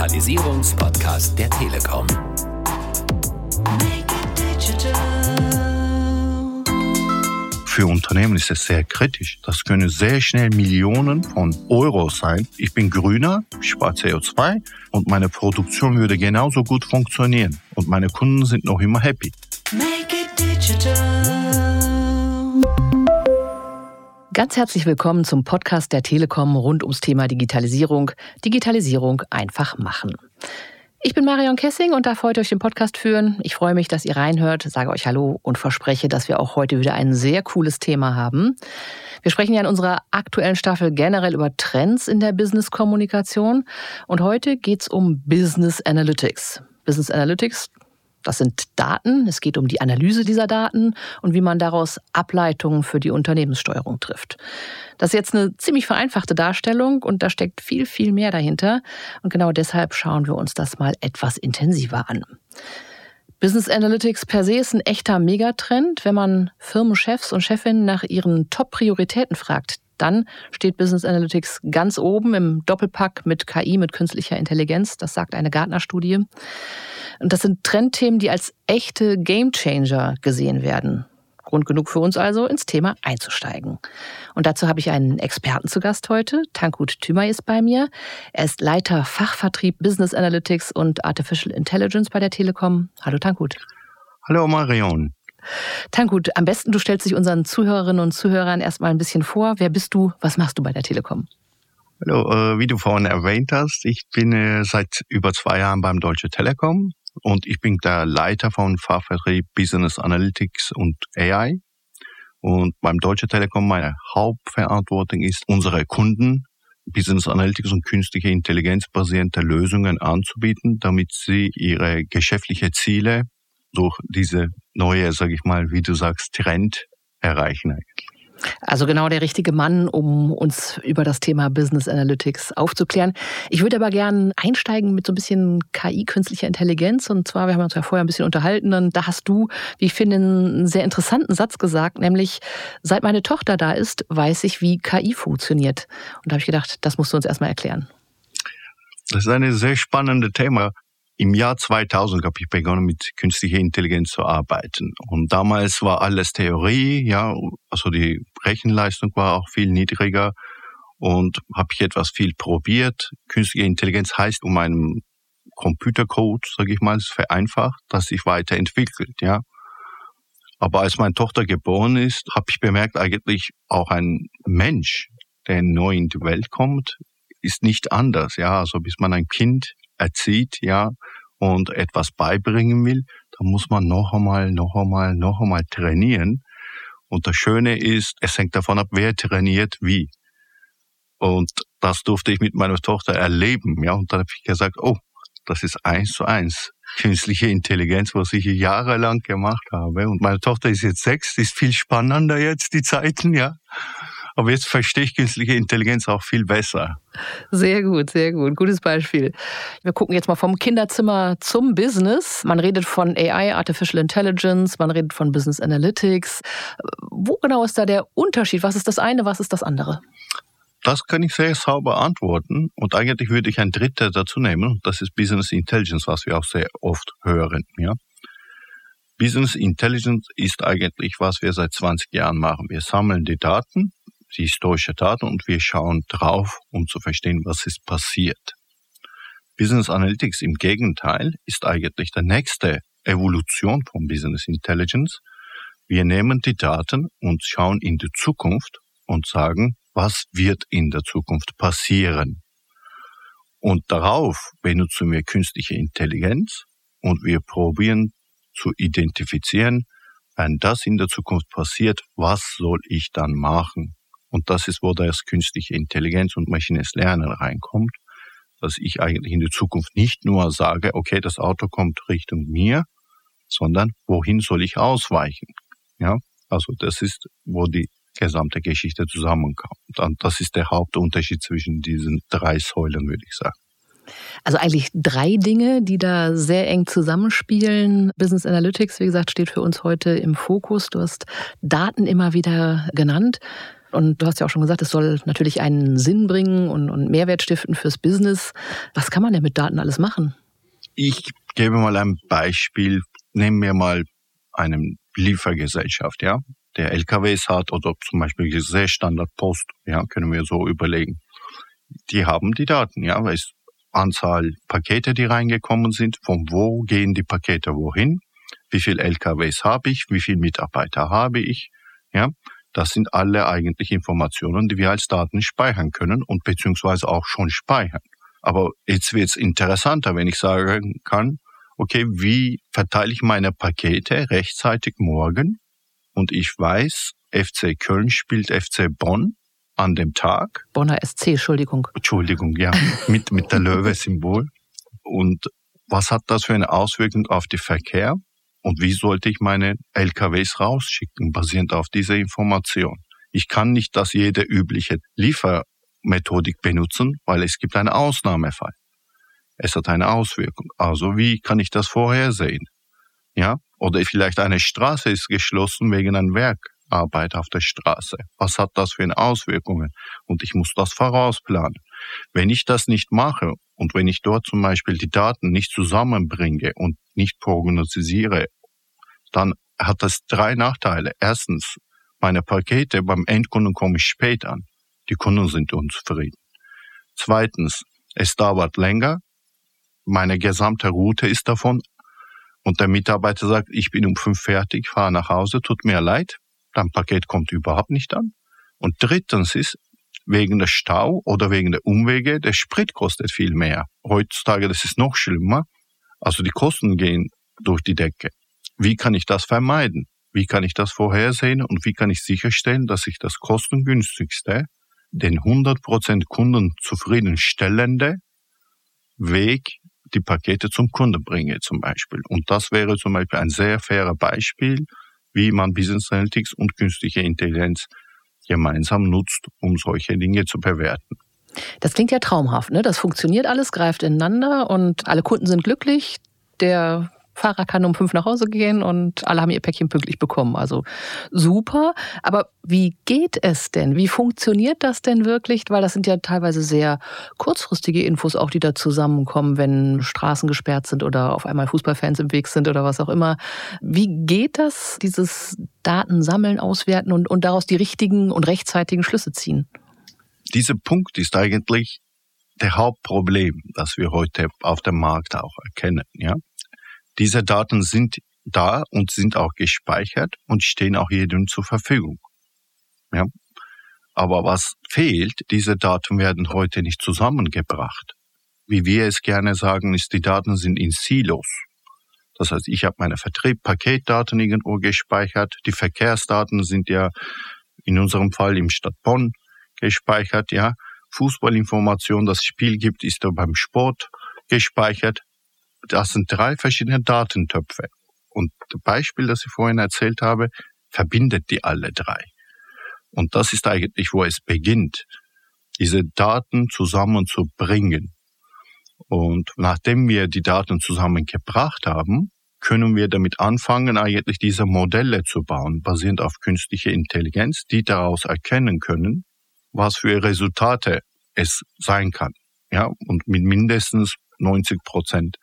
Digitalisierungspodcast der Telekom. Für Unternehmen ist es sehr kritisch. Das können sehr schnell Millionen von Euro sein. Ich bin grüner, ich spare CO2 und meine Produktion würde genauso gut funktionieren. Und meine Kunden sind noch immer happy. Make it digital. Ganz herzlich willkommen zum Podcast der Telekom rund ums Thema Digitalisierung. Digitalisierung einfach machen. Ich bin Marion Kessing und darf heute euch den Podcast führen. Ich freue mich, dass ihr reinhört, sage euch Hallo und verspreche, dass wir auch heute wieder ein sehr cooles Thema haben. Wir sprechen ja in unserer aktuellen Staffel generell über Trends in der Business-Kommunikation und heute geht es um Business Analytics. Business Analytics, das sind Daten. Es geht um die Analyse dieser Daten und wie man daraus Ableitungen für die Unternehmenssteuerung trifft. Das ist jetzt eine ziemlich vereinfachte Darstellung und da steckt viel, viel mehr dahinter. Und genau deshalb schauen wir uns das mal etwas intensiver an. Business Analytics per se ist ein echter Megatrend. Wenn man Firmenchefs und Chefinnen nach ihren Top-Prioritäten fragt, dann steht Business Analytics ganz oben im Doppelpack mit KI, mit künstlicher Intelligenz. Das sagt eine Gartner-Studie. Und das sind Trendthemen, die als echte Gamechanger gesehen werden. Grund genug für uns also, ins Thema einzusteigen. Und dazu habe ich einen Experten zu Gast heute. Tankut Thümay ist bei mir. Er ist Leiter Fachvertrieb Business Analytics und Artificial Intelligence bei der Telekom. Hallo Tankut. Hallo Marion. Tankut, am besten du stellst dich unseren Zuhörerinnen und Zuhörern erstmal ein bisschen vor. Wer bist du? Was machst du bei der Telekom? Hallo, äh, wie du vorhin erwähnt hast, ich bin äh, seit über zwei Jahren beim Deutsche Telekom und ich bin der Leiter von Fachvertrieb Business Analytics und AI. Und beim Deutsche Telekom meine Hauptverantwortung ist, unsere Kunden Business Analytics und künstliche Intelligenz basierende Lösungen anzubieten, damit sie ihre geschäftliche Ziele durch diese neue, sage ich mal, wie du sagst, Trend erreichen eigentlich. Also genau der richtige Mann, um uns über das Thema Business Analytics aufzuklären. Ich würde aber gerne einsteigen mit so ein bisschen KI, künstlicher Intelligenz. Und zwar, wir haben uns ja vorher ein bisschen unterhalten und da hast du, wie ich finde, einen sehr interessanten Satz gesagt, nämlich, seit meine Tochter da ist, weiß ich, wie KI funktioniert. Und da habe ich gedacht, das musst du uns erstmal erklären. Das ist ein sehr spannendes Thema. Im Jahr 2000 habe ich begonnen, mit künstlicher Intelligenz zu arbeiten. Und damals war alles Theorie, ja, also die Rechenleistung war auch viel niedriger und habe ich etwas viel probiert. Künstliche Intelligenz heißt, um einen Computercode, sage ich mal, vereinfacht, dass sich weiterentwickelt, ja. Aber als meine Tochter geboren ist, habe ich bemerkt, eigentlich auch ein Mensch, der neu in die Welt kommt, ist nicht anders, ja. Also bis man ein Kind erzieht, ja, und etwas beibringen will, dann muss man noch einmal, noch einmal, noch einmal trainieren. Und das Schöne ist, es hängt davon ab, wer trainiert wie. Und das durfte ich mit meiner Tochter erleben, ja. Und dann habe ich gesagt, oh, das ist eins zu eins künstliche Intelligenz, was ich jahrelang gemacht habe. Und meine Tochter ist jetzt sechs, ist viel spannender jetzt, die Zeiten, ja. Aber jetzt verstehe ich künstliche Intelligenz auch viel besser. Sehr gut, sehr gut. Gutes Beispiel. Wir gucken jetzt mal vom Kinderzimmer zum Business. Man redet von AI, Artificial Intelligence, man redet von Business Analytics. Wo genau ist da der Unterschied? Was ist das eine, was ist das andere? Das kann ich sehr sauber antworten. Und eigentlich würde ich ein Dritter dazu nehmen. Das ist Business Intelligence, was wir auch sehr oft hören. Ja? Business Intelligence ist eigentlich, was wir seit 20 Jahren machen. Wir sammeln die Daten, die historische Daten und wir schauen drauf, um zu verstehen, was ist passiert. Business Analytics im Gegenteil ist eigentlich der nächste Evolution von Business Intelligence. Wir nehmen die Daten und schauen in die Zukunft und sagen, was wird in der Zukunft passieren. Und darauf benutzen wir künstliche Intelligenz und wir probieren zu identifizieren, wenn das in der Zukunft passiert, was soll ich dann machen? Und das ist, wo das künstliche Intelligenz und maschinelles Lernen reinkommt, dass ich eigentlich in der Zukunft nicht nur sage, okay, das Auto kommt Richtung mir, sondern wohin soll ich ausweichen? Ja, also das ist, wo die gesamte Geschichte zusammenkommt. Und das ist der Hauptunterschied zwischen diesen drei Säulen, würde ich sagen. Also eigentlich drei Dinge, die da sehr eng zusammenspielen. Business Analytics, wie gesagt, steht für uns heute im Fokus. Du hast Daten immer wieder genannt. Und du hast ja auch schon gesagt, es soll natürlich einen Sinn bringen und, und Mehrwert stiften fürs Business. Was kann man denn mit Daten alles machen? Ich gebe mal ein Beispiel. Nehmen wir mal eine Liefergesellschaft, ja, der LKWs hat oder zum Beispiel Standard Post, ja, können wir so überlegen. Die haben die Daten, ja, weil es Anzahl Pakete, die reingekommen sind, von wo gehen die Pakete wohin, wie viel LKWs habe ich, wie viele Mitarbeiter habe ich, ja. Das sind alle eigentlich Informationen, die wir als Daten speichern können und beziehungsweise auch schon speichern. Aber jetzt wird es interessanter, wenn ich sagen kann, okay, wie verteile ich meine Pakete rechtzeitig morgen? Und ich weiß, FC Köln spielt FC Bonn an dem Tag. Bonner SC, Entschuldigung. Entschuldigung, ja, mit, mit der Löwe-Symbol. Und was hat das für eine Auswirkung auf den Verkehr? Und wie sollte ich meine LKWs rausschicken, basierend auf dieser Information? Ich kann nicht das jede übliche Liefermethodik benutzen, weil es gibt einen Ausnahmefall. Es hat eine Auswirkung. Also wie kann ich das vorhersehen? Ja? Oder vielleicht eine Straße ist geschlossen wegen einem Werk. Arbeit auf der Straße. Was hat das für eine Auswirkungen? Und ich muss das vorausplanen. Wenn ich das nicht mache und wenn ich dort zum Beispiel die Daten nicht zusammenbringe und nicht prognostiziere, dann hat das drei Nachteile. Erstens, meine Pakete beim Endkunden komme ich spät an. Die Kunden sind unzufrieden. Zweitens, es dauert länger. Meine gesamte Route ist davon. Und der Mitarbeiter sagt, ich bin um fünf fertig, fahre nach Hause, tut mir leid dein Paket kommt überhaupt nicht an. Und drittens ist, wegen der Stau oder wegen der Umwege, der Sprit kostet viel mehr. Heutzutage, das ist noch schlimmer. Also die Kosten gehen durch die Decke. Wie kann ich das vermeiden? Wie kann ich das vorhersehen und wie kann ich sicherstellen, dass ich das kostengünstigste, den 100% Kunden zufriedenstellende Weg die Pakete zum Kunden bringe zum Beispiel. Und das wäre zum Beispiel ein sehr fairer Beispiel, wie man Business Analytics und künstliche Intelligenz gemeinsam nutzt, um solche Dinge zu bewerten. Das klingt ja traumhaft, ne? Das funktioniert alles, greift ineinander und alle Kunden sind glücklich. Der Fahrer kann um fünf nach Hause gehen und alle haben ihr Päckchen pünktlich bekommen. Also super. Aber wie geht es denn? Wie funktioniert das denn wirklich? Weil das sind ja teilweise sehr kurzfristige Infos auch, die da zusammenkommen, wenn Straßen gesperrt sind oder auf einmal Fußballfans im Weg sind oder was auch immer. Wie geht das, dieses Daten sammeln, auswerten und, und daraus die richtigen und rechtzeitigen Schlüsse ziehen? Dieser Punkt ist eigentlich der Hauptproblem, das wir heute auf dem Markt auch erkennen. Ja? Diese Daten sind da und sind auch gespeichert und stehen auch jedem zur Verfügung. Ja. Aber was fehlt, diese Daten werden heute nicht zusammengebracht. Wie wir es gerne sagen, ist, die Daten sind in Silos. Das heißt, ich habe meine Vertrieb, Paketdaten irgendwo gespeichert. Die Verkehrsdaten sind ja in unserem Fall im Stadt Bonn gespeichert, ja. Fußballinformation, das Spiel gibt, ist da beim Sport gespeichert das sind drei verschiedene Datentöpfe. Und das Beispiel, das ich vorhin erzählt habe, verbindet die alle drei. Und das ist eigentlich, wo es beginnt, diese Daten zusammenzubringen. Und nachdem wir die Daten zusammengebracht haben, können wir damit anfangen, eigentlich diese Modelle zu bauen, basierend auf künstlicher Intelligenz, die daraus erkennen können, was für Resultate es sein kann. Ja, und mit mindestens 90 Prozent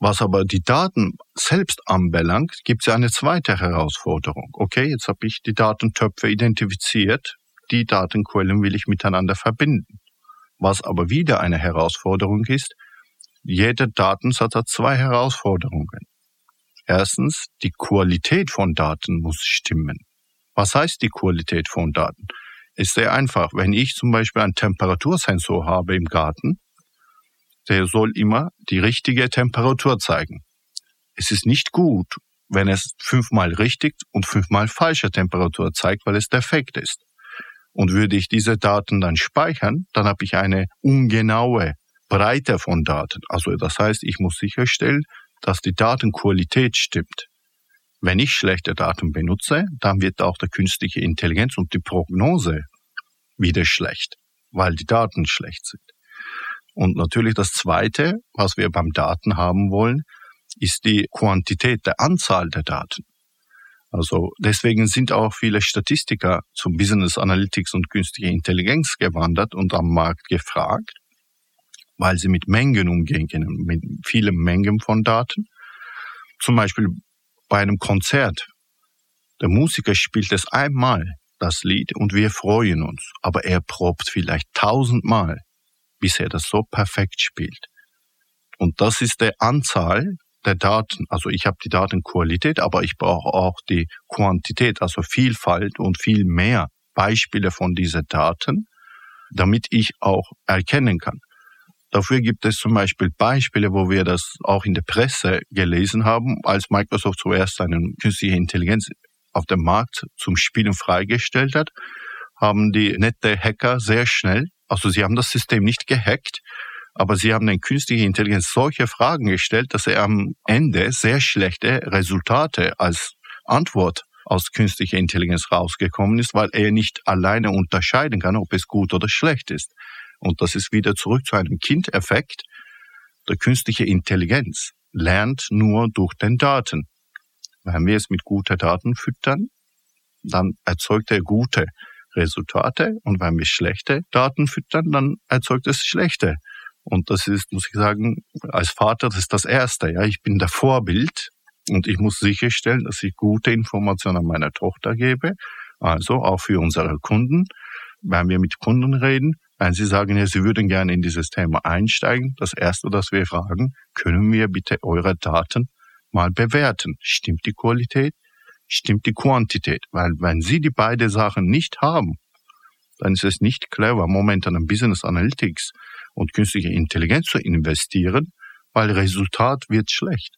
was aber die Daten selbst anbelangt, gibt es eine zweite Herausforderung. Okay, jetzt habe ich die Datentöpfe identifiziert, die Datenquellen will ich miteinander verbinden. Was aber wieder eine Herausforderung ist, jeder Datensatz hat zwei Herausforderungen. Erstens, die Qualität von Daten muss stimmen. Was heißt die Qualität von Daten? Ist sehr einfach. Wenn ich zum Beispiel einen Temperatursensor habe im Garten, der soll immer die richtige Temperatur zeigen. Es ist nicht gut, wenn es fünfmal richtig und fünfmal falsche Temperatur zeigt, weil es defekt ist. Und würde ich diese Daten dann speichern, dann habe ich eine ungenaue Breite von Daten. Also das heißt, ich muss sicherstellen, dass die Datenqualität stimmt. Wenn ich schlechte Daten benutze, dann wird auch der künstliche Intelligenz und die Prognose wieder schlecht, weil die Daten schlecht sind. Und natürlich das Zweite, was wir beim Daten haben wollen, ist die Quantität der Anzahl der Daten. Also deswegen sind auch viele Statistiker zum Business Analytics und künstliche Intelligenz gewandert und am Markt gefragt, weil sie mit Mengen umgehen können, mit vielen Mengen von Daten. Zum Beispiel bei einem Konzert. Der Musiker spielt es einmal, das Lied, und wir freuen uns, aber er probt vielleicht tausendmal, bis er das so perfekt spielt. Und das ist der Anzahl der Daten. Also ich habe die Datenqualität, aber ich brauche auch die Quantität, also Vielfalt und viel mehr Beispiele von diesen Daten, damit ich auch erkennen kann. Dafür gibt es zum Beispiel Beispiele, wo wir das auch in der Presse gelesen haben, als Microsoft zuerst eine künstliche Intelligenz auf dem Markt zum Spielen freigestellt hat, haben die nette Hacker sehr schnell, also sie haben das System nicht gehackt, aber sie haben den künstliche Intelligenz solche Fragen gestellt, dass er am Ende sehr schlechte Resultate als Antwort aus künstlicher Intelligenz rausgekommen ist, weil er nicht alleine unterscheiden kann, ob es gut oder schlecht ist. Und das ist wieder zurück zu einem Kindeffekt. Der künstliche Intelligenz lernt nur durch den Daten. Wenn wir es mit guten Daten füttern, dann erzeugt er gute Resultate. Und wenn wir schlechte Daten füttern, dann erzeugt es schlechte und das ist, muss ich sagen, als Vater, das ist das Erste. Ja, ich bin der Vorbild und ich muss sicherstellen, dass ich gute Informationen an meiner Tochter gebe. Also auch für unsere Kunden. Wenn wir mit Kunden reden, wenn sie sagen, ja, sie würden gerne in dieses Thema einsteigen, das Erste, das wir fragen, können wir bitte eure Daten mal bewerten? Stimmt die Qualität? Stimmt die Quantität? Weil wenn Sie die beiden Sachen nicht haben, dann ist es nicht clever, momentan in Business Analytics und künstliche Intelligenz zu investieren, weil Resultat wird schlecht.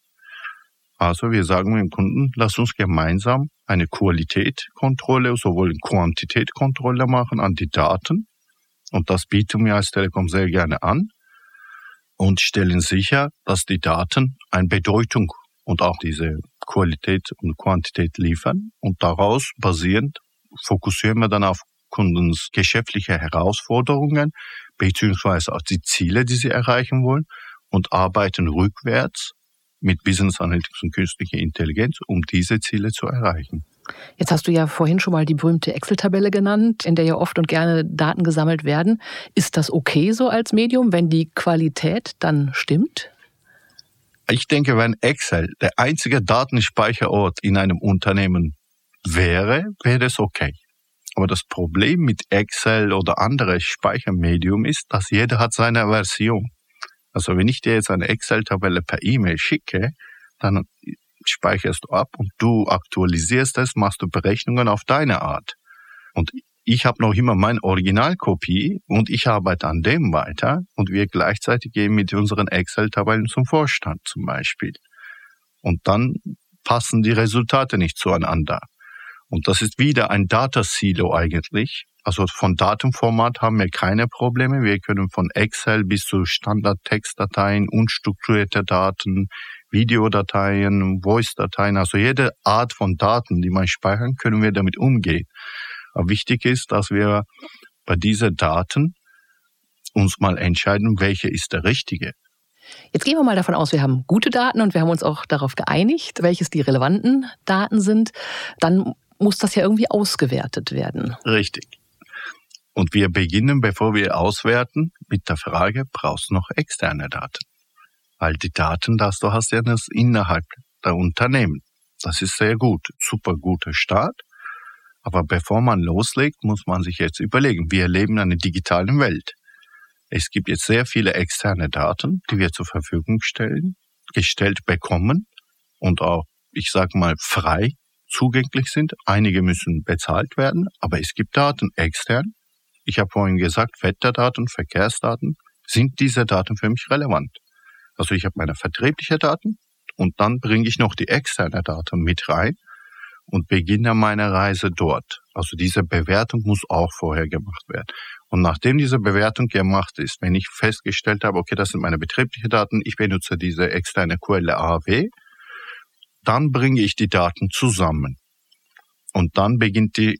Also wir sagen dem Kunden, lass uns gemeinsam eine Qualitätkontrolle, sowohl Quantitätkontrolle machen an die Daten. Und das bieten wir als Telekom sehr gerne an und stellen sicher, dass die Daten eine Bedeutung und auch diese Qualität und Quantität liefern. Und daraus basierend fokussieren wir dann auf Kundens geschäftliche Herausforderungen beziehungsweise auch die Ziele, die sie erreichen wollen und arbeiten rückwärts mit Business Analytics und künstlicher Intelligenz, um diese Ziele zu erreichen. Jetzt hast du ja vorhin schon mal die berühmte Excel-Tabelle genannt, in der ja oft und gerne Daten gesammelt werden. Ist das okay so als Medium, wenn die Qualität dann stimmt? Ich denke, wenn Excel der einzige Datenspeicherort in einem Unternehmen wäre, wäre das okay. Aber das Problem mit Excel oder andere Speichermedium ist, dass jeder hat seine Version. Also wenn ich dir jetzt eine Excel-Tabelle per E-Mail schicke, dann speicherst du ab und du aktualisierst es, machst du Berechnungen auf deine Art. Und ich habe noch immer meine Originalkopie und ich arbeite an dem weiter und wir gleichzeitig gehen mit unseren Excel-Tabellen zum Vorstand zum Beispiel. Und dann passen die Resultate nicht zueinander. Und das ist wieder ein Datasilo eigentlich. Also von Datenformat haben wir keine Probleme. Wir können von Excel bis zu Standard-Textdateien, unstrukturierte Daten, Videodateien, Voice-Dateien, also jede Art von Daten, die man speichern, können wir damit umgehen. Aber wichtig ist, dass wir bei diesen Daten uns mal entscheiden, welche ist der richtige. Jetzt gehen wir mal davon aus, wir haben gute Daten und wir haben uns auch darauf geeinigt, welches die relevanten Daten sind. Dann muss das ja irgendwie ausgewertet werden. Richtig. Und wir beginnen, bevor wir auswerten, mit der Frage, brauchst du noch externe Daten? Weil die Daten, das du hast, ja das innerhalb der Unternehmen. Das ist sehr gut, super guter Start. Aber bevor man loslegt, muss man sich jetzt überlegen, wir leben in einer digitalen Welt. Es gibt jetzt sehr viele externe Daten, die wir zur Verfügung stellen, gestellt bekommen und auch, ich sage mal, frei zugänglich sind. Einige müssen bezahlt werden, aber es gibt Daten extern. Ich habe vorhin gesagt, Wetterdaten, Verkehrsdaten. Sind diese Daten für mich relevant? Also ich habe meine vertriebliche Daten und dann bringe ich noch die externe Daten mit rein und beginne meine Reise dort. Also diese Bewertung muss auch vorher gemacht werden. Und nachdem diese Bewertung gemacht ist, wenn ich festgestellt habe, okay, das sind meine betrieblichen Daten, ich benutze diese externe Quelle AW, dann bringe ich die Daten zusammen. Und dann beginnt die,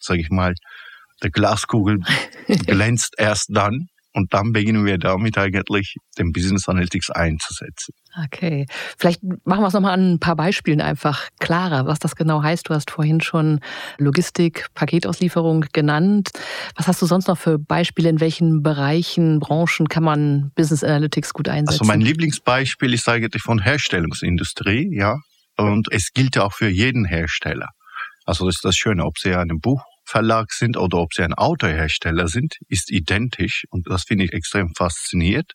sage ich mal, der Glaskugel glänzt erst dann, und dann beginnen wir damit eigentlich den Business Analytics einzusetzen. Okay, vielleicht machen wir es nochmal an ein paar Beispielen einfach klarer, was das genau heißt. Du hast vorhin schon Logistik, Paketauslieferung genannt. Was hast du sonst noch für Beispiele? In welchen Bereichen, Branchen kann man Business Analytics gut einsetzen? Also mein Lieblingsbeispiel ist eigentlich von Herstellungsindustrie, ja. Und es gilt ja auch für jeden Hersteller. Also das ist das Schöne, ob Sie einem Buch Verlag sind oder ob sie ein Autohersteller sind, ist identisch und das finde ich extrem fasziniert.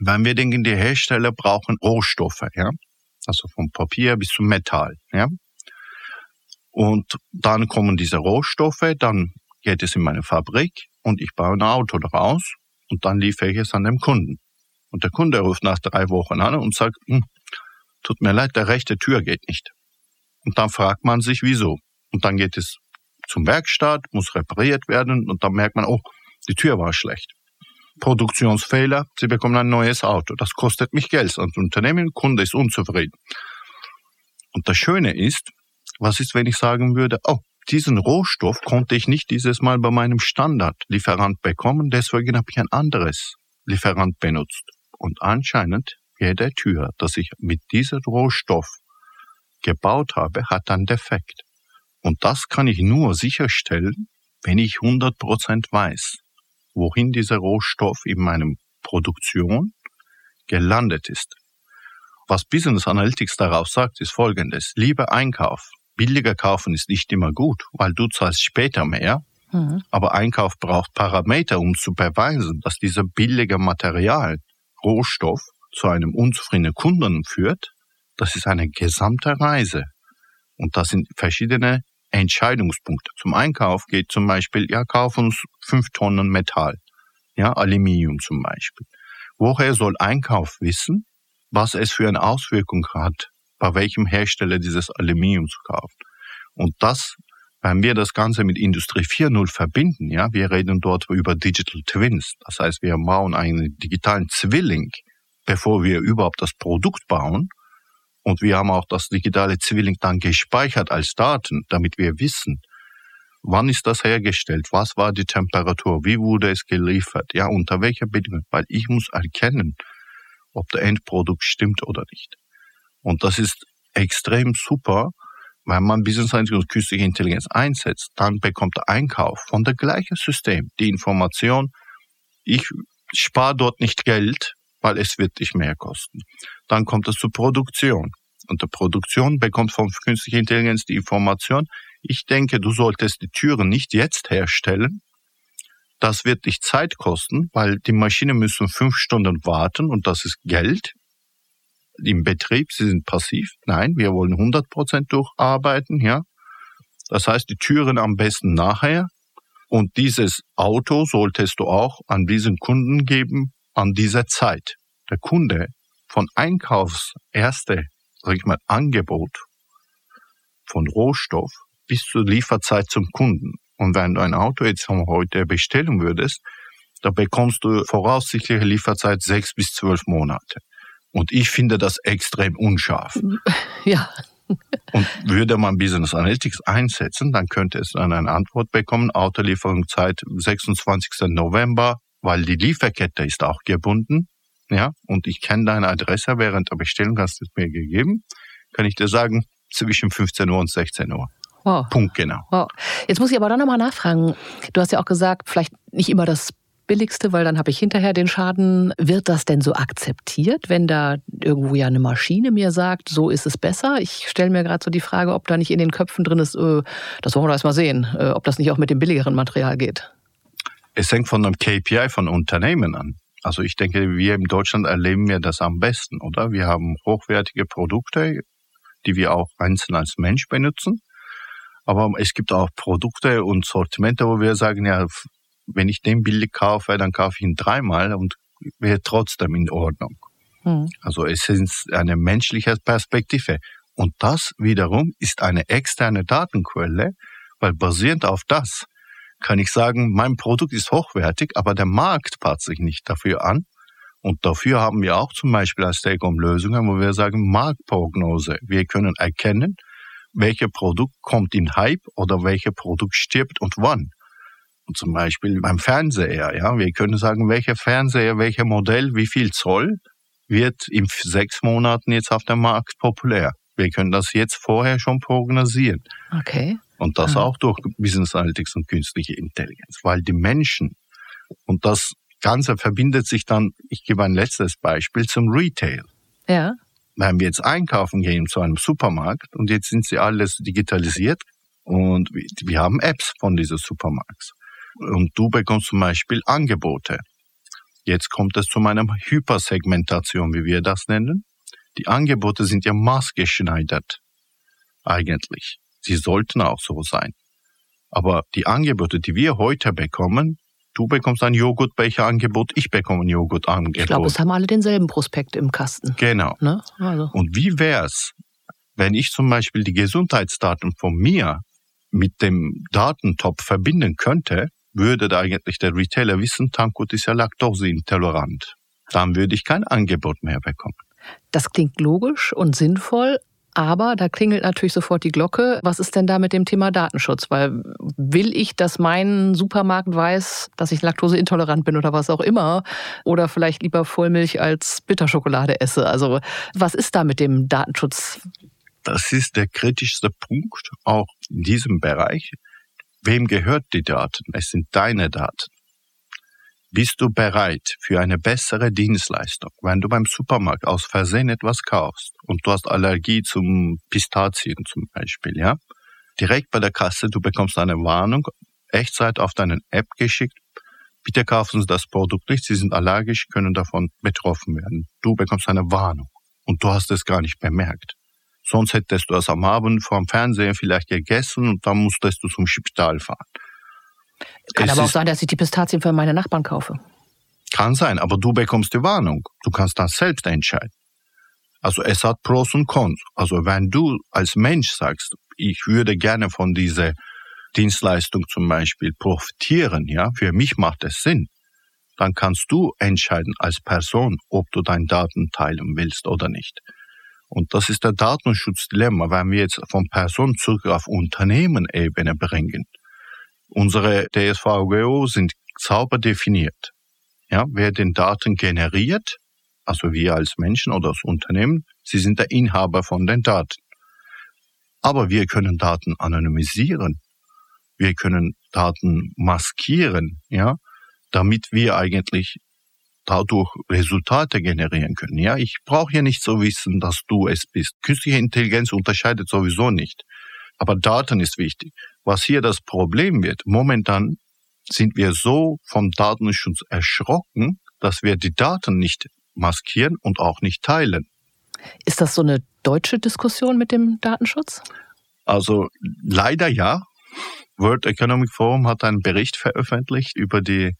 Wenn wir denken, die Hersteller brauchen Rohstoffe, ja, also vom Papier bis zum Metall, ja. Und dann kommen diese Rohstoffe, dann geht es in meine Fabrik und ich baue ein Auto daraus und dann liefere ich es an den Kunden. Und der Kunde ruft nach drei Wochen an und sagt, hm, tut mir leid, der rechte Tür geht nicht. Und dann fragt man sich, wieso. Und dann geht es zum Werkstatt, muss repariert werden und dann merkt man, oh, die Tür war schlecht. Produktionsfehler, Sie bekommen ein neues Auto. Das kostet mich Geld als Unternehmen, Kunde ist unzufrieden. Und das Schöne ist, was ist, wenn ich sagen würde, oh, diesen Rohstoff konnte ich nicht dieses Mal bei meinem Standardlieferant bekommen, deswegen habe ich ein anderes Lieferant benutzt. Und anscheinend jede Tür, dass ich mit diesem Rohstoff gebaut habe, hat einen Defekt. Und das kann ich nur sicherstellen, wenn ich 100% weiß, wohin dieser Rohstoff in meinem Produktion gelandet ist. Was Business Analytics darauf sagt, ist folgendes. Lieber Einkauf. Billiger kaufen ist nicht immer gut, weil du zahlst später mehr. Mhm. Aber Einkauf braucht Parameter, um zu beweisen, dass dieser billige Material, Rohstoff, zu einem unzufriedenen Kunden führt. Das ist eine gesamte Reise. Und das sind verschiedene Entscheidungspunkte. Zum Einkauf geht zum Beispiel, ja, kauf uns fünf Tonnen Metall, ja, Aluminium zum Beispiel. Woher soll Einkauf wissen, was es für eine Auswirkung hat, bei welchem Hersteller dieses Aluminium zu kaufen? Und das, wenn wir das Ganze mit Industrie 4.0 verbinden, ja, wir reden dort über Digital Twins. Das heißt, wir bauen einen digitalen Zwilling, bevor wir überhaupt das Produkt bauen. Und wir haben auch das digitale Zwilling dann gespeichert als Daten, damit wir wissen, wann ist das hergestellt, was war die Temperatur, wie wurde es geliefert, ja, unter welcher Bedingung, weil ich muss erkennen, ob der Endprodukt stimmt oder nicht. Und das ist extrem super, wenn man Business Science und künstliche Intelligenz einsetzt, dann bekommt der Einkauf von der gleichen System die Information, ich spare dort nicht Geld, weil es wird dich mehr kosten. Dann kommt es zur Produktion. Und der Produktion bekommt von künstlicher Intelligenz die Information, ich denke, du solltest die Türen nicht jetzt herstellen. Das wird dich Zeit kosten, weil die Maschinen müssen fünf Stunden warten und das ist Geld. Im Betrieb, sie sind passiv. Nein, wir wollen 100 Prozent durcharbeiten, ja. Das heißt, die Türen am besten nachher. Und dieses Auto solltest du auch an diesen Kunden geben, an dieser Zeit. Der Kunde von Einkaufs erste, sag ich mal, Angebot von Rohstoff bis zur Lieferzeit zum Kunden. Und wenn du ein Auto jetzt von heute bestellen würdest, da bekommst du voraussichtliche Lieferzeit sechs bis zwölf Monate. Und ich finde das extrem unscharf. Ja. Und würde man Business Analytics einsetzen, dann könnte es dann eine Antwort bekommen, Autolieferungszeit 26. November, weil die Lieferkette ist auch gebunden. Ja, und ich kenne deine Adresse während der Bestellung, hast du es mir gegeben, kann ich dir sagen, zwischen 15 Uhr und 16 Uhr. Wow. Punkt genau. Wow. Jetzt muss ich aber dann nochmal nachfragen. Du hast ja auch gesagt, vielleicht nicht immer das billigste, weil dann habe ich hinterher den Schaden. Wird das denn so akzeptiert, wenn da irgendwo ja eine Maschine mir sagt, so ist es besser? Ich stelle mir gerade so die Frage, ob da nicht in den Köpfen drin ist, äh, das wollen wir erst mal sehen, äh, ob das nicht auch mit dem billigeren Material geht. Es hängt von einem KPI von Unternehmen an. Also ich denke, wir in Deutschland erleben wir das am besten, oder? Wir haben hochwertige Produkte, die wir auch einzeln als Mensch benutzen. Aber es gibt auch Produkte und Sortimente, wo wir sagen, ja, wenn ich den billig kaufe, dann kaufe ich ihn dreimal und wäre trotzdem in Ordnung. Hm. Also es ist eine menschliche Perspektive. Und das wiederum ist eine externe Datenquelle, weil basierend auf das kann ich sagen, mein Produkt ist hochwertig, aber der Markt passt sich nicht dafür an. Und dafür haben wir auch zum Beispiel als Telekom Lösungen, wo wir sagen Marktprognose. Wir können erkennen, welches Produkt kommt in Hype oder welches Produkt stirbt und wann. zum Beispiel beim Fernseher. Ja, wir können sagen, welcher Fernseher, welcher Modell, wie viel Zoll wird in sechs Monaten jetzt auf dem Markt populär. Wir können das jetzt vorher schon prognostizieren. Okay. Und das ah. auch durch Business Analytics und künstliche Intelligenz, weil die Menschen und das Ganze verbindet sich dann, ich gebe ein letztes Beispiel zum Retail. Ja. Wenn wir jetzt einkaufen gehen zu einem Supermarkt und jetzt sind sie alles digitalisiert und wir haben Apps von diesen Supermarkts. Und du bekommst zum Beispiel Angebote. Jetzt kommt es zu meiner Hypersegmentation, wie wir das nennen. Die Angebote sind ja maßgeschneidert. Eigentlich. Sie sollten auch so sein. Aber die Angebote, die wir heute bekommen, du bekommst ein Joghurtbecher-Angebot, ich bekomme ein Joghurt-Angebot. Ich glaube, es haben alle denselben Prospekt im Kasten. Genau. Ne? Also. Und wie wär's, wenn ich zum Beispiel die Gesundheitsdaten von mir mit dem Datentopf verbinden könnte, würde da eigentlich der Retailer wissen, Tankgut ist ja laktoseintolerant. Dann würde ich kein Angebot mehr bekommen. Das klingt logisch und sinnvoll, aber da klingelt natürlich sofort die Glocke. Was ist denn da mit dem Thema Datenschutz? Weil will ich, dass mein Supermarkt weiß, dass ich laktoseintolerant bin oder was auch immer? Oder vielleicht lieber Vollmilch als Bitterschokolade esse? Also was ist da mit dem Datenschutz? Das ist der kritischste Punkt, auch in diesem Bereich. Wem gehört die Daten? Es sind deine Daten. Bist du bereit für eine bessere Dienstleistung? Wenn du beim Supermarkt aus Versehen etwas kaufst und du hast Allergie zum Pistazien zum Beispiel, ja? Direkt bei der Kasse, du bekommst eine Warnung, Echtzeit auf deine App geschickt. Bitte kaufen Sie das Produkt nicht, Sie sind allergisch, können davon betroffen werden. Du bekommst eine Warnung und du hast es gar nicht bemerkt. Sonst hättest du es am Abend vor dem Fernseher vielleicht gegessen und dann musstest du zum Spital fahren. Kann es aber auch sein, dass ich die Pistazien für meine Nachbarn kaufe. Kann sein, aber du bekommst die Warnung. Du kannst das selbst entscheiden. Also es hat Pros und Cons. Also wenn du als Mensch sagst, ich würde gerne von dieser Dienstleistung zum Beispiel profitieren, ja, für mich macht es Sinn, dann kannst du entscheiden als Person, ob du deine Daten teilen willst oder nicht. Und das ist der Datenschutzdilemma, wenn wir jetzt von Person zurück auf Unternehmenebene bringen. Unsere DSVGO sind sauber definiert. Ja, wer den Daten generiert, also wir als Menschen oder als Unternehmen, sie sind der Inhaber von den Daten. Aber wir können Daten anonymisieren. Wir können Daten maskieren, ja, damit wir eigentlich dadurch Resultate generieren können. Ja, ich brauche ja nicht so wissen, dass du es bist. Künstliche Intelligenz unterscheidet sowieso nicht. Aber Daten ist wichtig. Was hier das Problem wird, momentan sind wir so vom Datenschutz erschrocken, dass wir die Daten nicht maskieren und auch nicht teilen. Ist das so eine deutsche Diskussion mit dem Datenschutz? Also leider ja. World Economic Forum hat einen Bericht veröffentlicht über die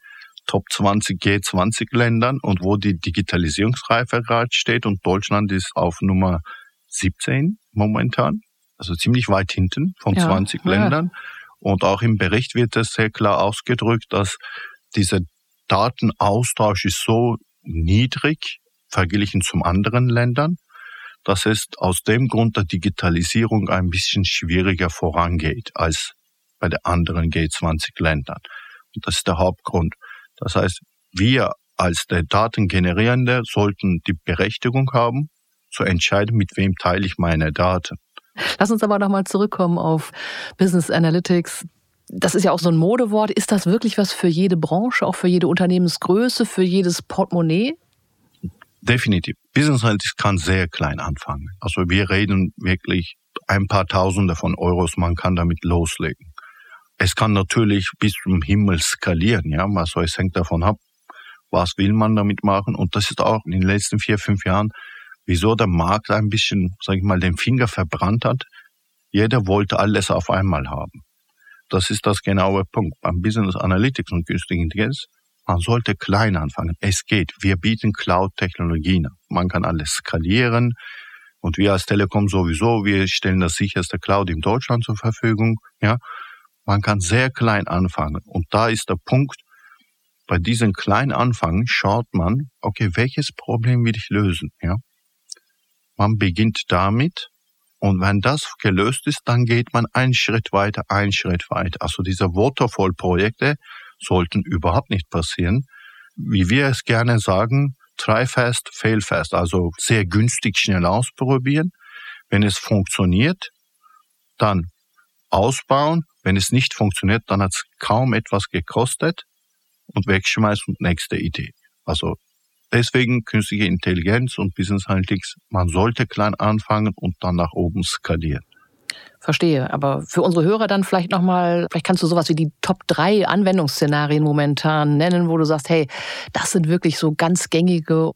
Top 20 G20 Ländern und wo die Digitalisierungsreife gerade steht und Deutschland ist auf Nummer 17 momentan also ziemlich weit hinten von ja, 20 ja. Ländern. Und auch im Bericht wird es sehr klar ausgedrückt, dass dieser Datenaustausch ist so niedrig verglichen zum anderen Ländern, dass es aus dem Grund der Digitalisierung ein bisschen schwieriger vorangeht als bei den anderen G20-Ländern. Und das ist der Hauptgrund. Das heißt, wir als der Datengenerierende sollten die Berechtigung haben, zu entscheiden, mit wem teile ich meine Daten. Lass uns aber nochmal zurückkommen auf Business Analytics. Das ist ja auch so ein Modewort. Ist das wirklich was für jede Branche, auch für jede Unternehmensgröße, für jedes Portemonnaie? Definitiv. Business Analytics kann sehr klein anfangen. Also wir reden wirklich ein paar Tausende von Euros, man kann damit loslegen. Es kann natürlich bis zum Himmel skalieren, ja, also es hängt davon ab, was will man damit machen. Und das ist auch in den letzten vier, fünf Jahren wieso der Markt ein bisschen, sag ich mal, den Finger verbrannt hat. Jeder wollte alles auf einmal haben. Das ist das genaue Punkt. Beim Business Analytics und künstliche Intelligenz, man sollte klein anfangen. Es geht. Wir bieten Cloud-Technologien. Man kann alles skalieren. Und wir als Telekom sowieso, wir stellen das sicherste Cloud in Deutschland zur Verfügung. Ja, man kann sehr klein anfangen. Und da ist der Punkt, bei diesem kleinen Anfang schaut man, okay, welches Problem will ich lösen? Ja, man beginnt damit, Und wenn das gelöst ist, dann geht man einen Schritt weiter, einen Schritt weiter. Also diese Waterfall-Projekte sollten überhaupt nicht passieren. Wie wir es gerne sagen, try fast, fail fast. Also sehr günstig schnell ausprobieren. Wenn es funktioniert, dann ausbauen. Wenn es nicht funktioniert, dann hat es kaum etwas gekostet und wegschmeißen und nächste Idee. Also deswegen künstliche Intelligenz und Business Analytics, man sollte klein anfangen und dann nach oben skalieren. Verstehe. Aber für unsere Hörer dann vielleicht nochmal, vielleicht kannst du sowas wie die Top 3 Anwendungsszenarien momentan nennen, wo du sagst, hey, das sind wirklich so ganz gängige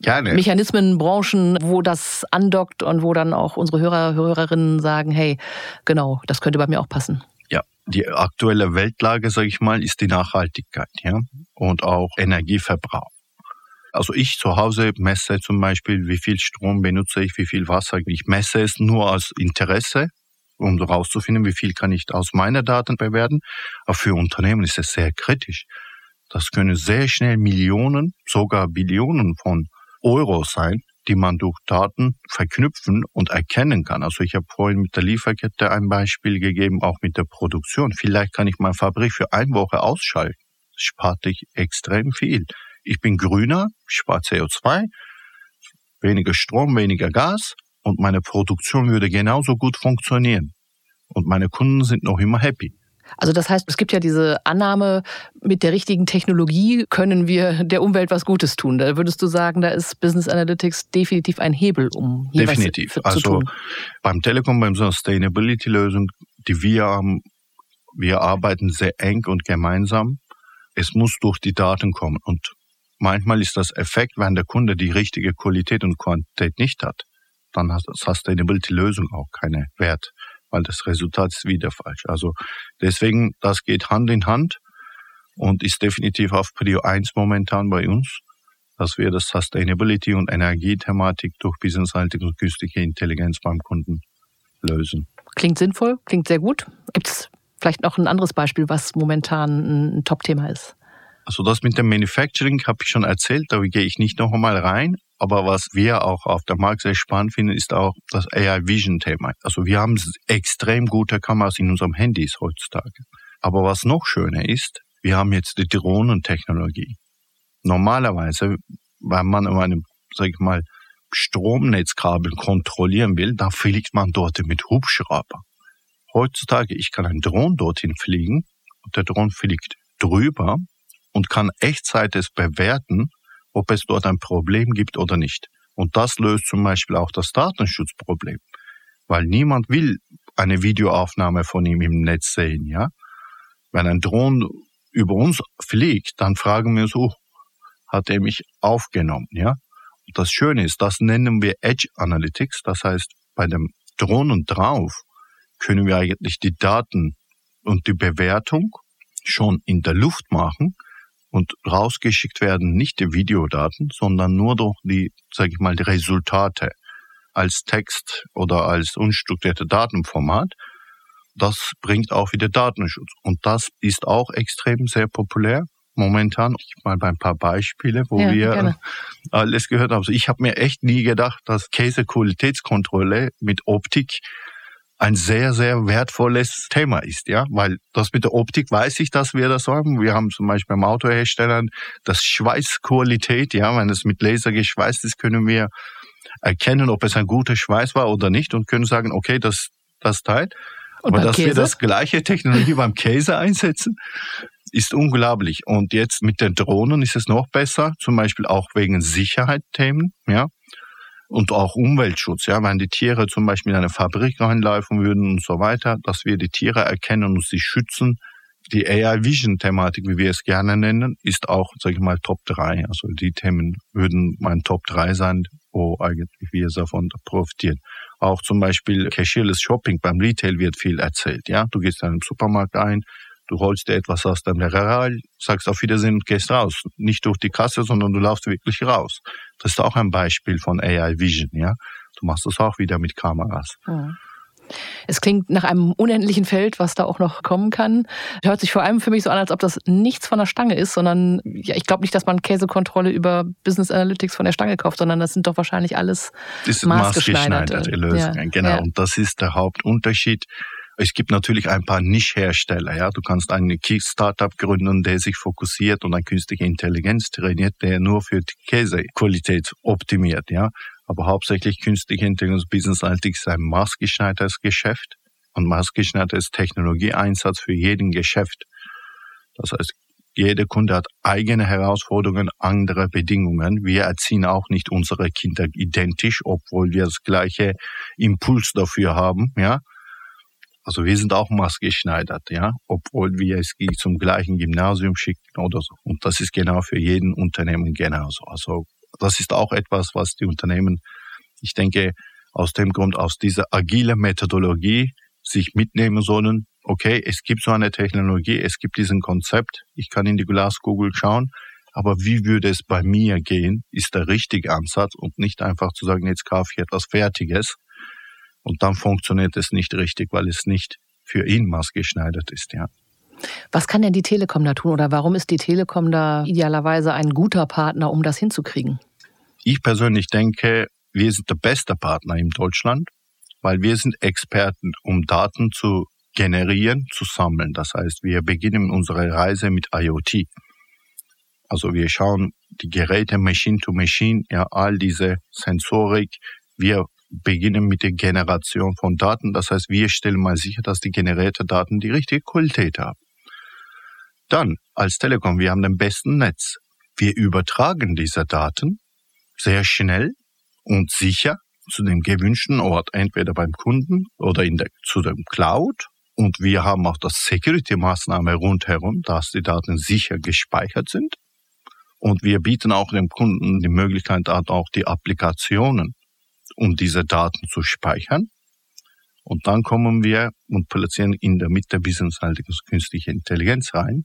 Gerne. Mechanismen, Branchen, wo das andockt und wo dann auch unsere Hörer, Hörerinnen sagen, hey, genau, das könnte bei mir auch passen. Ja, die aktuelle Weltlage, sage ich mal, ist die Nachhaltigkeit, ja, und auch Energieverbrauch. Also ich zu Hause messe zum Beispiel, wie viel Strom benutze ich, wie viel Wasser. Ich messe es nur als Interesse, um herauszufinden, wie viel kann ich aus meiner Daten bewerten. Aber für Unternehmen ist es sehr kritisch. Das können sehr schnell Millionen, sogar Billionen von Euro sein, die man durch Daten verknüpfen und erkennen kann. Also ich habe vorhin mit der Lieferkette ein Beispiel gegeben, auch mit der Produktion. Vielleicht kann ich meine Fabrik für eine Woche ausschalten. Das spart dich extrem viel. Ich bin grüner, spare CO2, weniger Strom, weniger Gas und meine Produktion würde genauso gut funktionieren. Und meine Kunden sind noch immer happy. Also das heißt, es gibt ja diese Annahme, mit der richtigen Technologie können wir der Umwelt was Gutes tun. Da würdest du sagen, da ist Business Analytics definitiv ein Hebel, um hier definitiv. was zu tun. Also beim Telekom, beim Sustainability-Lösung, die wir haben, wir arbeiten sehr eng und gemeinsam. Es muss durch die Daten kommen. Und manchmal ist das Effekt, wenn der Kunde die richtige Qualität und Quantität nicht hat, dann hat Sustainability-Lösung auch keinen Wert weil das Resultat ist wieder falsch. Also deswegen, das geht Hand in Hand und ist definitiv auf Prio 1 momentan bei uns, dass wir das Sustainability und Energiethematik durch Business Analytics und künstliche Intelligenz beim Kunden lösen. Klingt sinnvoll, klingt sehr gut. Gibt es vielleicht noch ein anderes Beispiel, was momentan ein Top-Thema ist? Also das mit dem Manufacturing habe ich schon erzählt, da gehe ich nicht noch einmal rein. Aber was wir auch auf der Markt sehr spannend finden, ist auch das AI Vision Thema. Also wir haben extrem gute Kameras in unserem Handys heutzutage. Aber was noch schöner ist, wir haben jetzt die Drohnentechnologie. Normalerweise, wenn man in einem, sag ich mal, Stromnetzkabel kontrollieren will, dann fliegt man dort mit Hubschrauber. Heutzutage, ich kann einen Drohnen dorthin fliegen und der Drohnen fliegt drüber und kann echtzeitig bewerten, ob es dort ein Problem gibt oder nicht. Und das löst zum Beispiel auch das Datenschutzproblem, weil niemand will eine Videoaufnahme von ihm im Netz sehen, ja. Wenn ein Drohnen über uns fliegt, dann fragen wir uns, oh, hat er mich aufgenommen, ja. Und das Schöne ist, das nennen wir Edge Analytics, das heißt, bei dem Drohnen drauf können wir eigentlich die Daten und die Bewertung schon in der Luft machen und rausgeschickt werden nicht die Videodaten, sondern nur durch die, sage ich mal, die Resultate als Text oder als unstrukturierte Datenformat. Das bringt auch wieder Datenschutz. Und das ist auch extrem sehr populär momentan. Ich mal bei ein paar Beispiele, wo ja, wir gerne. alles gehört haben. Also ich habe mir echt nie gedacht, dass Käsequalitätskontrolle mit Optik ein sehr, sehr wertvolles Thema ist, ja, weil das mit der Optik weiß ich, dass wir das haben. Wir haben zum Beispiel beim Autoherstellern das Schweißqualität, ja, wenn es mit Laser geschweißt ist, können wir erkennen, ob es ein guter Schweiß war oder nicht und können sagen, okay, das, das Teil. Und Aber dass Käse? wir das gleiche Technologie beim Käse einsetzen, ist unglaublich. Und jetzt mit den Drohnen ist es noch besser, zum Beispiel auch wegen Sicherheitsthemen, ja und auch Umweltschutz, ja, wenn die Tiere zum Beispiel in eine Fabrik reinlaufen würden und so weiter, dass wir die Tiere erkennen und sie schützen. Die AI Vision Thematik, wie wir es gerne nennen, ist auch, sage ich mal, Top 3. Also die Themen würden mein Top 3 sein, wo eigentlich wir davon profitieren. Auch zum Beispiel Cashierless Shopping beim Retail wird viel erzählt. Ja, du gehst in einen Supermarkt ein, Du holst dir etwas aus deinem Regal, sagst auf Wiedersehen und gehst raus. Nicht durch die Kasse, sondern du laufst wirklich raus. Das ist auch ein Beispiel von AI Vision, ja. Du machst das auch wieder mit Kameras. Ja. Es klingt nach einem unendlichen Feld, was da auch noch kommen kann. Hört sich vor allem für mich so an, als ob das nichts von der Stange ist, sondern ja, ich glaube nicht, dass man Käsekontrolle über Business Analytics von der Stange kauft, sondern das sind doch wahrscheinlich alles maßgeschneiderte. maßgeschneiderte Lösungen. Ja, genau, ja. und das ist der Hauptunterschied. Es gibt natürlich ein paar Nischhersteller. Ja, du kannst einen Startup gründen, der sich fokussiert und eine künstliche Intelligenz trainiert, der nur für die Käsequalität optimiert. Ja, aber hauptsächlich künstliche Intelligenz Business Analytics ist ein maßgeschneidertes Geschäft und maßgeschneidertes Technologieeinsatz für jeden Geschäft. Das heißt, jeder Kunde hat eigene Herausforderungen, andere Bedingungen. Wir erziehen auch nicht unsere Kinder identisch, obwohl wir das gleiche Impuls dafür haben, ja. Also wir sind auch maßgeschneidert, ja, obwohl wir es zum gleichen Gymnasium schicken oder so. Und das ist genau für jeden Unternehmen genauso. Also das ist auch etwas, was die Unternehmen, ich denke, aus dem Grund, aus dieser agile Methodologie sich mitnehmen sollen. Okay, es gibt so eine Technologie, es gibt diesen Konzept, ich kann in die Glaskugel schauen, aber wie würde es bei mir gehen, ist der richtige Ansatz und nicht einfach zu sagen, jetzt kaufe ich etwas Fertiges und dann funktioniert es nicht richtig, weil es nicht für ihn maßgeschneidert ist, ja. Was kann denn die Telekom da tun oder warum ist die Telekom da idealerweise ein guter Partner, um das hinzukriegen? Ich persönlich denke, wir sind der beste Partner in Deutschland, weil wir sind Experten, um Daten zu generieren, zu sammeln. Das heißt, wir beginnen unsere Reise mit IoT. Also wir schauen die Geräte Machine to Machine, ja, all diese Sensorik. Wir beginnen mit der Generation von Daten. Das heißt, wir stellen mal sicher, dass die generierten Daten die richtige Qualität haben. Dann als Telekom, wir haben den besten Netz. Wir übertragen diese Daten sehr schnell und sicher zu dem gewünschten Ort, entweder beim Kunden oder in der, zu dem Cloud. Und wir haben auch das Security-Maßnahme rundherum, dass die Daten sicher gespeichert sind. Und wir bieten auch dem Kunden die Möglichkeit, auch die Applikationen, um diese Daten zu speichern. Und dann kommen wir und platzieren in der Mitte Business künstliche Intelligenz rein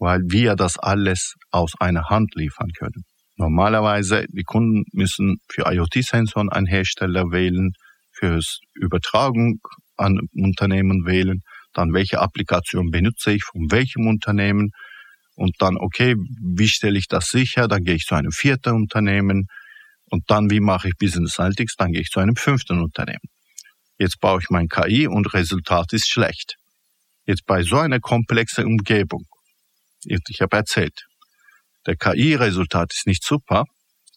weil wir das alles aus einer Hand liefern können. Normalerweise, die Kunden müssen für IoT-Sensoren einen Hersteller wählen, fürs Übertragung an Unternehmen wählen, dann welche Applikation benutze ich von welchem Unternehmen und dann, okay, wie stelle ich das sicher? Dann gehe ich zu einem vierten Unternehmen und dann, wie mache ich Business Analytics? Dann gehe ich zu einem fünften Unternehmen. Jetzt baue ich mein KI und Resultat ist schlecht. Jetzt bei so einer komplexen Umgebung ich habe erzählt, der KI-Resultat ist nicht super.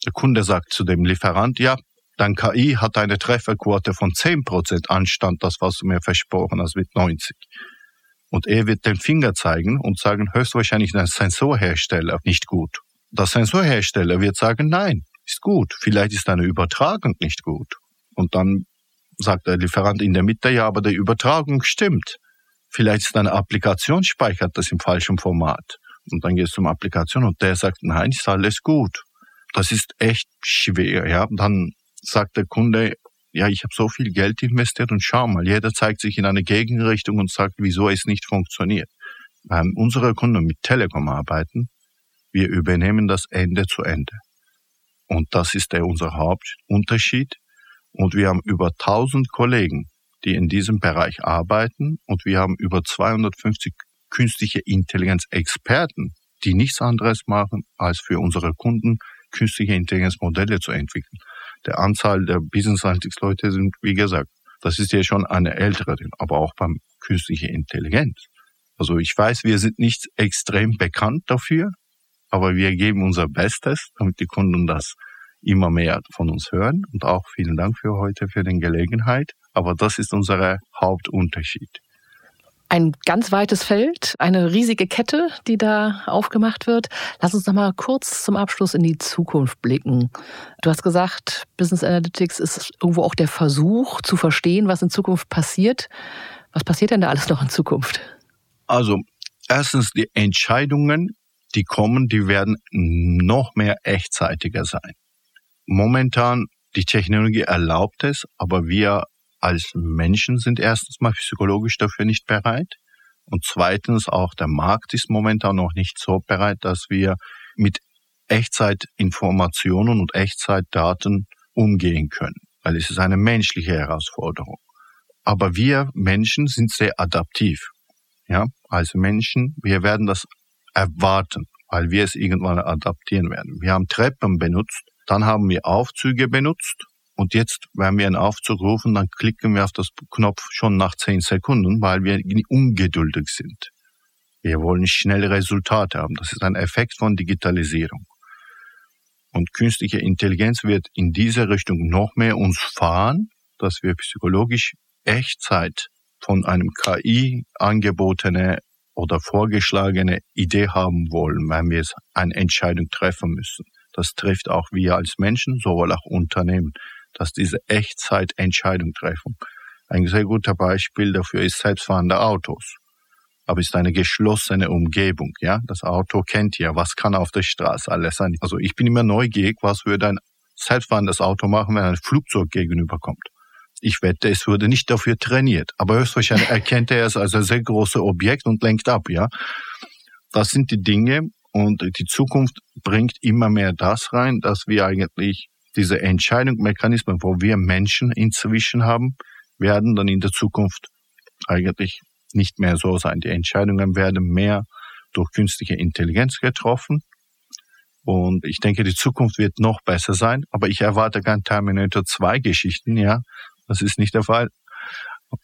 Der Kunde sagt zu dem Lieferant, ja, dein KI hat eine Trefferquote von 10% anstand das, was du mir versprochen hast, mit 90. Und er wird den Finger zeigen und sagen, höchstwahrscheinlich der Sensorhersteller nicht gut. Der Sensorhersteller wird sagen, nein, ist gut. Vielleicht ist deine Übertragung nicht gut. Und dann sagt der Lieferant in der Mitte, ja, aber die Übertragung stimmt. Vielleicht ist deine Applikation speichert das im falschen Format. Und dann gehst du zum Applikation und der sagt, nein, ist alles gut. Das ist echt schwer. Ja, dann sagt der Kunde, ja, ich habe so viel Geld investiert und schau mal, jeder zeigt sich in eine Gegenrichtung und sagt, wieso es nicht funktioniert. Weil unsere Kunden mit Telekom arbeiten, wir übernehmen das Ende zu Ende. Und das ist der unser Hauptunterschied. Und wir haben über 1000 Kollegen, die in diesem Bereich arbeiten und wir haben über 250 künstliche Intelligenz-Experten, die nichts anderes machen, als für unsere Kunden künstliche Intelligenzmodelle zu entwickeln. Der Anzahl der Business Analytics Leute sind, wie gesagt, das ist ja schon eine ältere, aber auch beim künstliche Intelligenz. Also ich weiß, wir sind nicht extrem bekannt dafür, aber wir geben unser Bestes, damit die Kunden das immer mehr von uns hören. Und auch vielen Dank für heute, für die Gelegenheit. Aber das ist unser Hauptunterschied. Ein ganz weites Feld, eine riesige Kette, die da aufgemacht wird. Lass uns noch mal kurz zum Abschluss in die Zukunft blicken. Du hast gesagt, Business Analytics ist irgendwo auch der Versuch zu verstehen, was in Zukunft passiert. Was passiert denn da alles noch in Zukunft? Also, erstens die Entscheidungen, die kommen, die werden noch mehr echtzeitiger sein. Momentan, die Technologie erlaubt es, aber wir als Menschen sind erstens mal psychologisch dafür nicht bereit. Und zweitens auch der Markt ist momentan noch nicht so bereit, dass wir mit Echtzeitinformationen und Echtzeitdaten umgehen können, weil es ist eine menschliche Herausforderung. Aber wir Menschen sind sehr adaptiv. Ja, als Menschen, wir werden das erwarten, weil wir es irgendwann adaptieren werden. Wir haben Treppen benutzt, dann haben wir Aufzüge benutzt und jetzt, wenn wir einen Aufzug rufen, dann klicken wir auf das Knopf schon nach zehn Sekunden, weil wir ungeduldig sind. Wir wollen schnelle Resultate haben. Das ist ein Effekt von Digitalisierung. Und künstliche Intelligenz wird in diese Richtung noch mehr uns fahren, dass wir psychologisch Echtzeit von einem KI angebotene oder vorgeschlagene Idee haben wollen, wenn wir eine Entscheidung treffen müssen. Das trifft auch wir als Menschen, sowohl auch Unternehmen, dass diese Echtzeitentscheidung treffen. Ein sehr guter Beispiel dafür ist selbstfahrende Autos. Aber ist eine geschlossene Umgebung, ja. Das Auto kennt ja, was kann auf der Straße alles sein. Also ich bin immer neugierig, was würde ein selbstfahrendes Auto machen, wenn ein Flugzeug gegenüberkommt. Ich wette, es wurde nicht dafür trainiert. Aber höchstwahrscheinlich erkennt er es als ein sehr großes Objekt und lenkt ab, ja. Das sind die Dinge und die Zukunft bringt immer mehr das rein, dass wir eigentlich diese Entscheidungsmechanismen, wo wir Menschen inzwischen haben, werden dann in der Zukunft eigentlich nicht mehr so sein. Die Entscheidungen werden mehr durch künstliche Intelligenz getroffen. Und ich denke, die Zukunft wird noch besser sein. Aber ich erwarte kein Terminator 2 Geschichten, ja. Das ist nicht der Fall.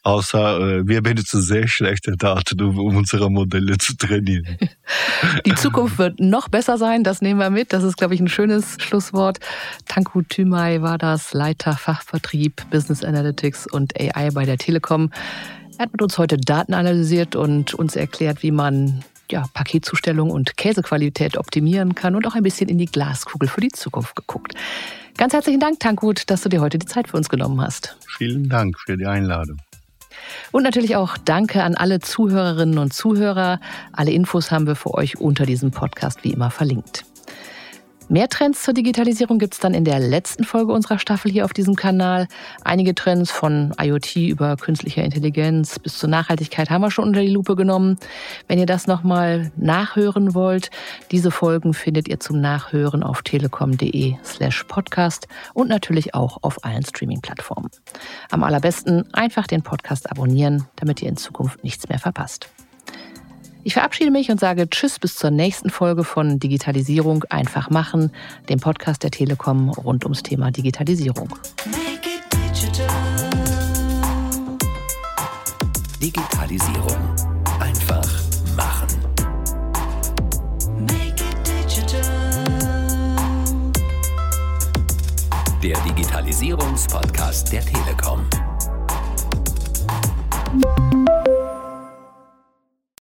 Außer äh, wir benutzen sehr schlechte Daten, um unsere Modelle zu trainieren. Die Zukunft wird noch besser sein, das nehmen wir mit. Das ist, glaube ich, ein schönes Schlusswort. Tanku Thymay war das Leiter Fachvertrieb, Business Analytics und AI bei der Telekom. Er hat mit uns heute Daten analysiert und uns erklärt, wie man ja, Paketzustellung und Käsequalität optimieren kann und auch ein bisschen in die Glaskugel für die Zukunft geguckt. Ganz herzlichen Dank, Tankut, dass du dir heute die Zeit für uns genommen hast. Vielen Dank für die Einladung. Und natürlich auch Danke an alle Zuhörerinnen und Zuhörer. Alle Infos haben wir für euch unter diesem Podcast wie immer verlinkt. Mehr Trends zur Digitalisierung gibt es dann in der letzten Folge unserer Staffel hier auf diesem Kanal. Einige Trends von IoT über künstliche Intelligenz bis zur Nachhaltigkeit haben wir schon unter die Lupe genommen. Wenn ihr das nochmal nachhören wollt, diese Folgen findet ihr zum Nachhören auf telekom.de slash podcast und natürlich auch auf allen Streaming-Plattformen. Am allerbesten einfach den Podcast abonnieren, damit ihr in Zukunft nichts mehr verpasst. Ich verabschiede mich und sage Tschüss bis zur nächsten Folge von Digitalisierung einfach machen, dem Podcast der Telekom rund ums Thema Digitalisierung. Digitalisierung einfach machen. Der Digitalisierungspodcast der Telekom.